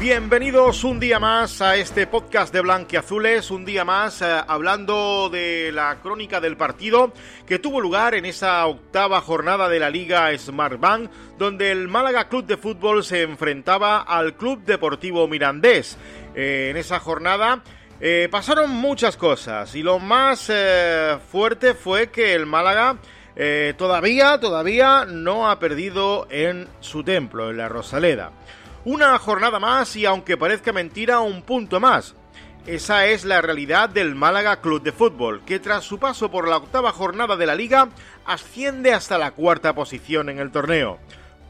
Bienvenidos un día más a este podcast de Blanquiazules, un día más eh, hablando de la crónica del partido que tuvo lugar en esa octava jornada de la Liga Smartbank, donde el Málaga Club de Fútbol se enfrentaba al Club Deportivo Mirandés. Eh, en esa jornada eh, pasaron muchas cosas y lo más fuerte fue que el Málaga todavía, todavía no ha perdido en su templo, en la Rosaleda. Una jornada más y aunque parezca mentira, un punto más. Esa es la realidad del Málaga Club de Fútbol, que tras su paso por la octava jornada de la liga asciende hasta la cuarta posición en el torneo,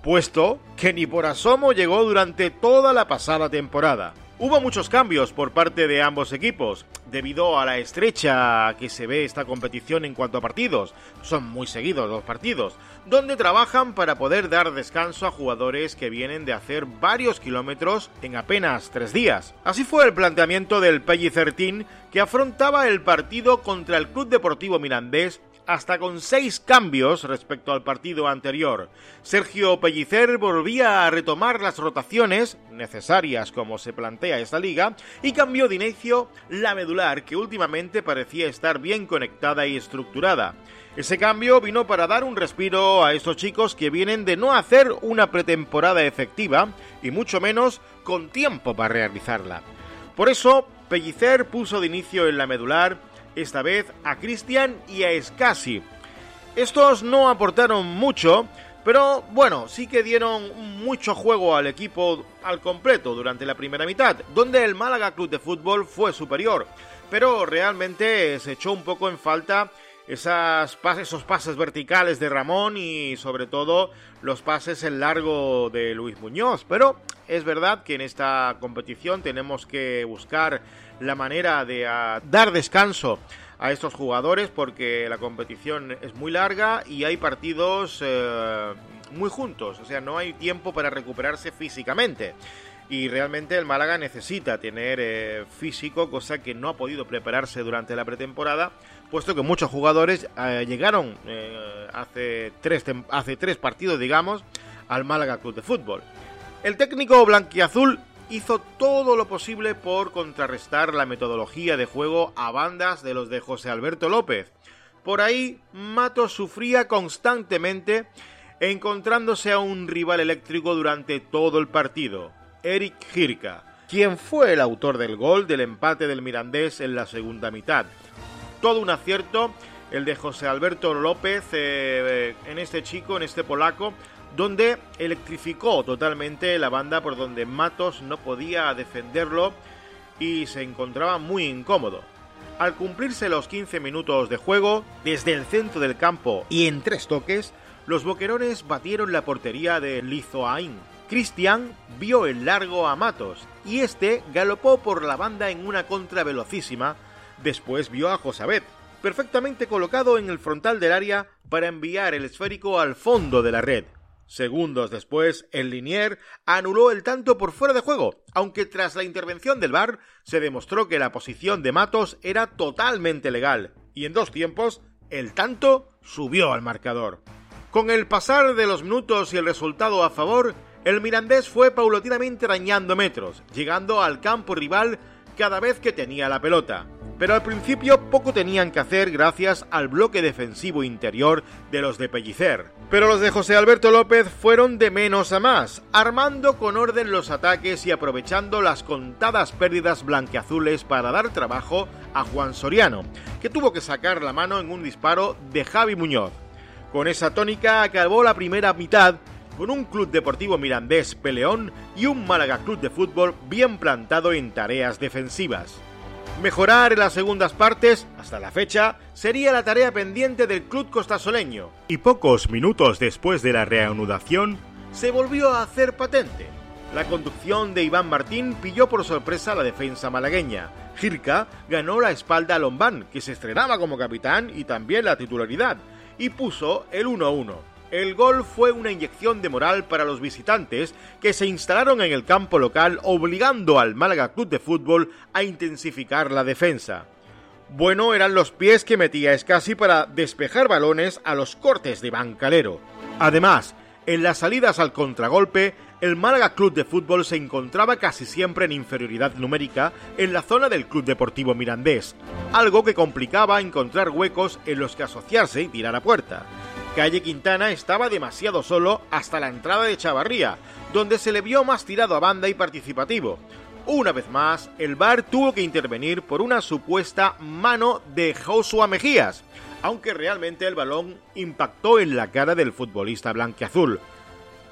puesto que ni por asomo llegó durante toda la pasada temporada. Hubo muchos cambios por parte de ambos equipos, debido a la estrecha que se ve esta competición en cuanto a partidos. Son muy seguidos los partidos, donde trabajan para poder dar descanso a jugadores que vienen de hacer varios kilómetros en apenas tres días. Así fue el planteamiento del Pellicertín que afrontaba el partido contra el Club Deportivo Mirandés hasta con seis cambios respecto al partido anterior. Sergio Pellicer volvía a retomar las rotaciones, necesarias como se plantea esta liga, y cambió de inicio la medular, que últimamente parecía estar bien conectada y estructurada. Ese cambio vino para dar un respiro a estos chicos que vienen de no hacer una pretemporada efectiva, y mucho menos con tiempo para realizarla. Por eso, Pellicer puso de inicio en la medular esta vez a Cristian y a Scassi. Estos no aportaron mucho, pero bueno, sí que dieron mucho juego al equipo al completo durante la primera mitad, donde el Málaga Club de Fútbol fue superior, pero realmente se echó un poco en falta esas pases, esos pases verticales de Ramón y sobre todo los pases en largo de Luis Muñoz. Pero es verdad que en esta competición tenemos que buscar la manera de ah, dar descanso a estos jugadores porque la competición es muy larga y hay partidos eh, muy juntos, o sea, no hay tiempo para recuperarse físicamente. Y realmente el Málaga necesita tener eh, físico, cosa que no ha podido prepararse durante la pretemporada, puesto que muchos jugadores eh, llegaron hace, tres hace tres partidos, digamos, al Málaga Club de Fútbol. El técnico blanquiazul hizo todo lo posible por contrarrestar la metodología de juego a bandas de los de José Alberto López. Por ahí, Matos sufría constantemente encontrándose a un rival eléctrico durante todo el partido, Eric Girka, quien fue el autor del gol del empate del Mirandés en la segunda mitad. Todo un acierto el de José Alberto López eh, en este chico, en este polaco, donde electrificó totalmente la banda por donde Matos no podía defenderlo y se encontraba muy incómodo. Al cumplirse los 15 minutos de juego, desde el centro del campo y en tres toques, los boquerones batieron la portería de Lizoain. Cristian vio el largo a Matos y este galopó por la banda en una contra velocísima. Después vio a Josabet, perfectamente colocado en el frontal del área para enviar el esférico al fondo de la red. Segundos después, el Linier anuló el tanto por fuera de juego, aunque tras la intervención del VAR se demostró que la posición de Matos era totalmente legal, y en dos tiempos el tanto subió al marcador. Con el pasar de los minutos y el resultado a favor, el Mirandés fue paulatinamente arañando metros, llegando al campo rival cada vez que tenía la pelota pero al principio poco tenían que hacer gracias al bloque defensivo interior de los de Pellicer. Pero los de José Alberto López fueron de menos a más, armando con orden los ataques y aprovechando las contadas pérdidas blanqueazules para dar trabajo a Juan Soriano, que tuvo que sacar la mano en un disparo de Javi Muñoz. Con esa tónica acabó la primera mitad con un club deportivo mirandés peleón y un Málaga Club de Fútbol bien plantado en tareas defensivas. Mejorar en las segundas partes, hasta la fecha, sería la tarea pendiente del club costasoleño. Y pocos minutos después de la reanudación, se volvió a hacer patente. La conducción de Iván Martín pilló por sorpresa a la defensa malagueña. Girka ganó la espalda a Lombán, que se estrenaba como capitán y también la titularidad, y puso el 1-1. El gol fue una inyección de moral para los visitantes que se instalaron en el campo local obligando al Málaga Club de Fútbol a intensificar la defensa. Bueno eran los pies que metía Escasi para despejar balones a los cortes de Bancalero. Además, en las salidas al contragolpe, el Málaga Club de Fútbol se encontraba casi siempre en inferioridad numérica en la zona del Club Deportivo Mirandés, algo que complicaba encontrar huecos en los que asociarse y tirar a puerta. Calle Quintana estaba demasiado solo hasta la entrada de Chavarría, donde se le vio más tirado a banda y participativo. Una vez más, el VAR tuvo que intervenir por una supuesta mano de Joshua Mejías, aunque realmente el balón impactó en la cara del futbolista blanqueazul.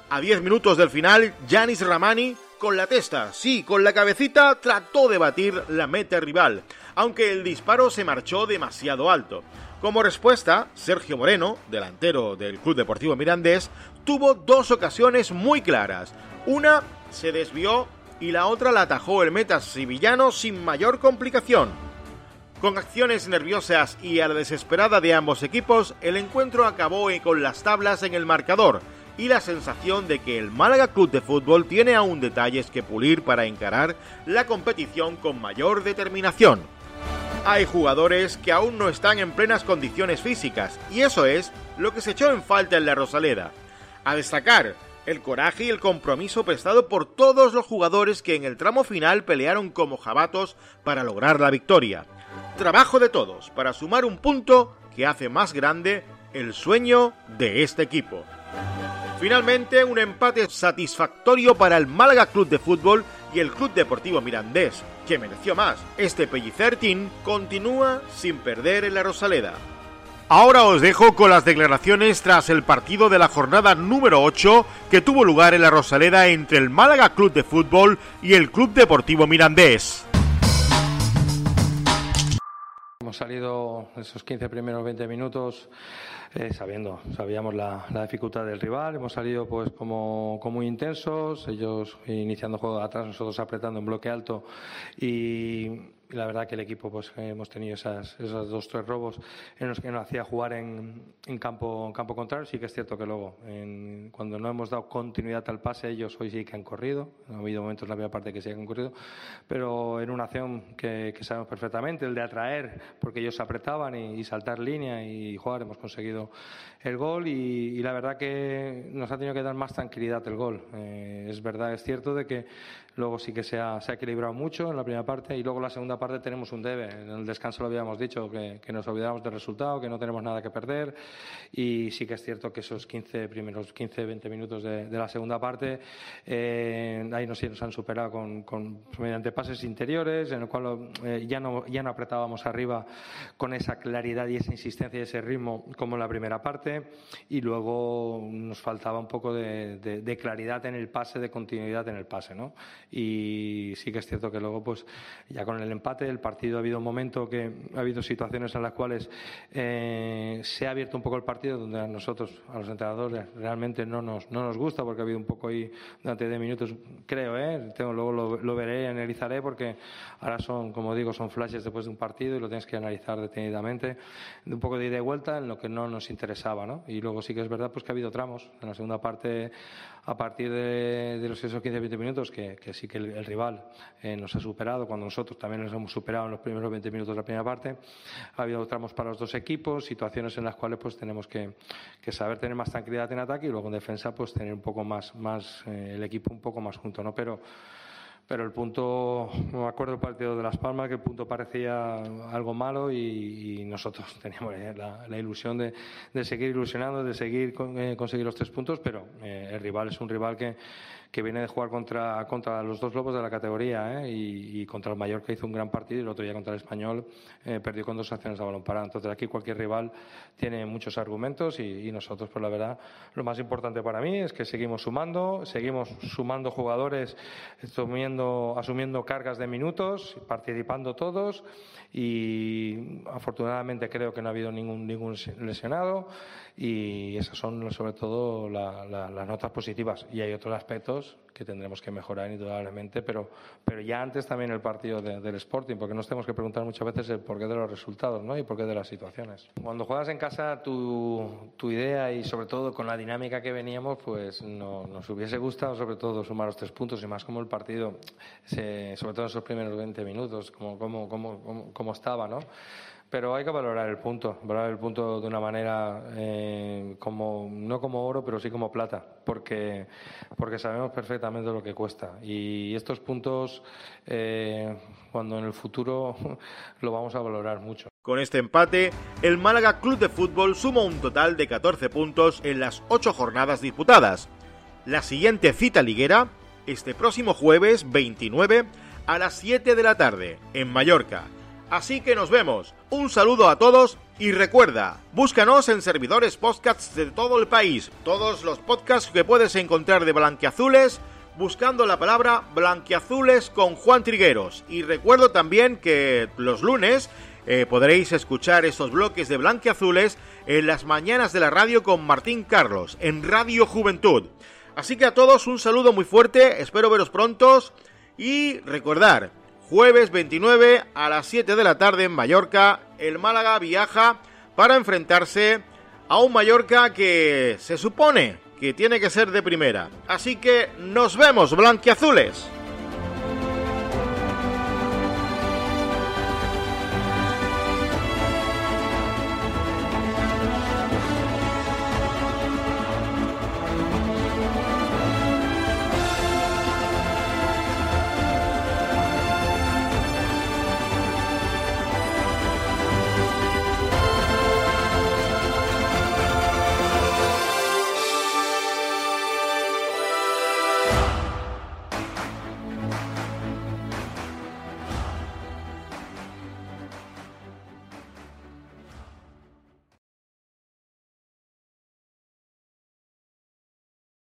A 10 minutos del final, Janis Ramani, con la testa, sí, con la cabecita, trató de batir la meta rival, aunque el disparo se marchó demasiado alto. Como respuesta, Sergio Moreno, delantero del Club Deportivo Mirandés, tuvo dos ocasiones muy claras. Una se desvió y la otra la atajó el meta sevillano sin mayor complicación. Con acciones nerviosas y a la desesperada de ambos equipos, el encuentro acabó con las tablas en el marcador, y la sensación de que el Málaga Club de Fútbol tiene aún detalles que pulir para encarar la competición con mayor determinación. Hay jugadores que aún no están en plenas condiciones físicas y eso es lo que se echó en falta en la Rosaleda. A destacar el coraje y el compromiso prestado por todos los jugadores que en el tramo final pelearon como jabatos para lograr la victoria. Trabajo de todos para sumar un punto que hace más grande el sueño de este equipo. Finalmente, un empate satisfactorio para el Málaga Club de Fútbol y el Club Deportivo Mirandés, que mereció más. Este Pellicertín continúa sin perder en la Rosaleda. Ahora os dejo con las declaraciones tras el partido de la jornada número 8 que tuvo lugar en la Rosaleda entre el Málaga Club de Fútbol y el Club Deportivo Mirandés. Hemos salido esos 15 primeros 20 minutos eh, sabiendo, sabíamos la, dificultad del rival, hemos salido pues como, como, muy intensos, ellos iniciando juego atrás, nosotros apretando en bloque alto y, la verdad que el equipo pues hemos tenido esas, esos dos tres robos en los que nos hacía jugar en, en campo en campo contrario. Sí que es cierto que luego cuando no hemos dado continuidad al pase ellos hoy sí que han corrido. Ha habido momentos en la primera parte que sí que han corrido. Pero en una acción que, sabemos perfectamente el de atraer porque ellos apretaban y, saltar línea y jugar hemos conseguido el gol. Y, la verdad que nos ha tenido que dar más tranquilidad el gol. Eh, es verdad es cierto de que luego sí que se ha, se ha equilibrado mucho en la primera parte y luego la segunda parte tenemos un debe. En el descanso lo habíamos dicho, que, nos olvidamos del resultado, que no tenemos nada que perder. Y sí que es cierto que esos 15 primeros 15, 20 minutos de, la segunda parte, eh, ahí nos, nos, han superado con, mediante pases interiores, en el cual eh, ya, no, ya no apretábamos arriba con esa claridad y esa insistencia y ese ritmo como en la primera parte. Y luego nos faltaba un poco de, de claridad en el pase, de continuidad en el pase. ¿no? Y sí que es cierto que luego, pues ya con el empate, el partido ha habido un momento que ha habido situaciones en las cuales eh, se ha abierto un poco el partido, donde a nosotros, a los entrenadores, realmente no nos, no nos gusta, porque ha habido un poco ahí durante 10 minutos, creo, ¿eh? Tengo, luego lo, lo veré analizaré, porque ahora son, como digo, son flashes después de un partido y lo tienes que analizar detenidamente, un poco de ida y vuelta en lo que no nos interesaba, ¿no? Y luego sí que es verdad pues que ha habido tramos. En la segunda parte, a partir de, los esos 15-20 minutos, que, sí que el, rival eh, nos ha superado, cuando nosotros también nos hemos superado en los primeros 20 minutos de la primera parte. Ha habido tramos para los dos equipos, situaciones en las cuales pues tenemos que, saber tener más tranquilidad en ataque y luego en defensa pues tener un poco más, más eh, el equipo un poco más junto, ¿no? Pero pero el punto, me acuerdo el partido de Las Palmas, que el punto parecía algo malo y, nosotros teníamos la, ilusión de, seguir ilusionando, de seguir eh, conseguir los tres puntos, pero eh, el rival es un rival que, que viene de jugar contra, contra los dos lobos de la categoría ¿eh? y, contra el Mallorca hizo un gran partido y el otro día contra el Español eh, perdió con dos acciones a balón parado. Entonces aquí cualquier rival tiene muchos argumentos y, nosotros, pues la verdad, lo más importante para mí es que seguimos sumando, seguimos sumando jugadores, asumiendo, asumiendo cargas de minutos, participando todos y afortunadamente creo que no ha habido ningún, ningún lesionado y esas son sobre todo las notas positivas. Y hay otros aspectos que tendremos que mejorar indudablemente, pero, pero ya antes también el partido del Sporting, porque nos tenemos que preguntar muchas veces el porqué de los resultados ¿no? y porqué de las situaciones. Cuando juegas en casa, tu, tu idea y sobre todo con la dinámica que veníamos, pues no, nos hubiese gustado sobre todo sumar los tres puntos y más como el partido, sobre todo en esos primeros 20 minutos, como, como, como, como estaba, ¿no? Pero hay que valorar el punto, valorar el punto de una manera eh, como no como oro, pero sí como plata, porque porque sabemos perfectamente lo que cuesta y estos puntos eh, cuando en el futuro lo vamos a valorar mucho. Con este empate, el Málaga Club de Fútbol suma un total de 14 puntos en las 8 jornadas disputadas. La siguiente cita liguera, este próximo jueves 29 a las 7 de la tarde, en Mallorca. Así que nos vemos. Un saludo a todos y recuerda, búscanos en servidores podcasts de todo el país. Todos los podcasts que puedes encontrar de Blanquiazules buscando la palabra Blanquiazules con Juan Trigueros. Y recuerdo también que los lunes eh, podréis escuchar esos bloques de Blanquiazules en las mañanas de la radio con Martín Carlos en Radio Juventud. Así que a todos un saludo muy fuerte, espero veros prontos y recordar, jueves 29 a las 7 de la tarde en Mallorca, el Málaga viaja para enfrentarse a un Mallorca que se supone que tiene que ser de primera. Así que nos vemos, blanquiazules.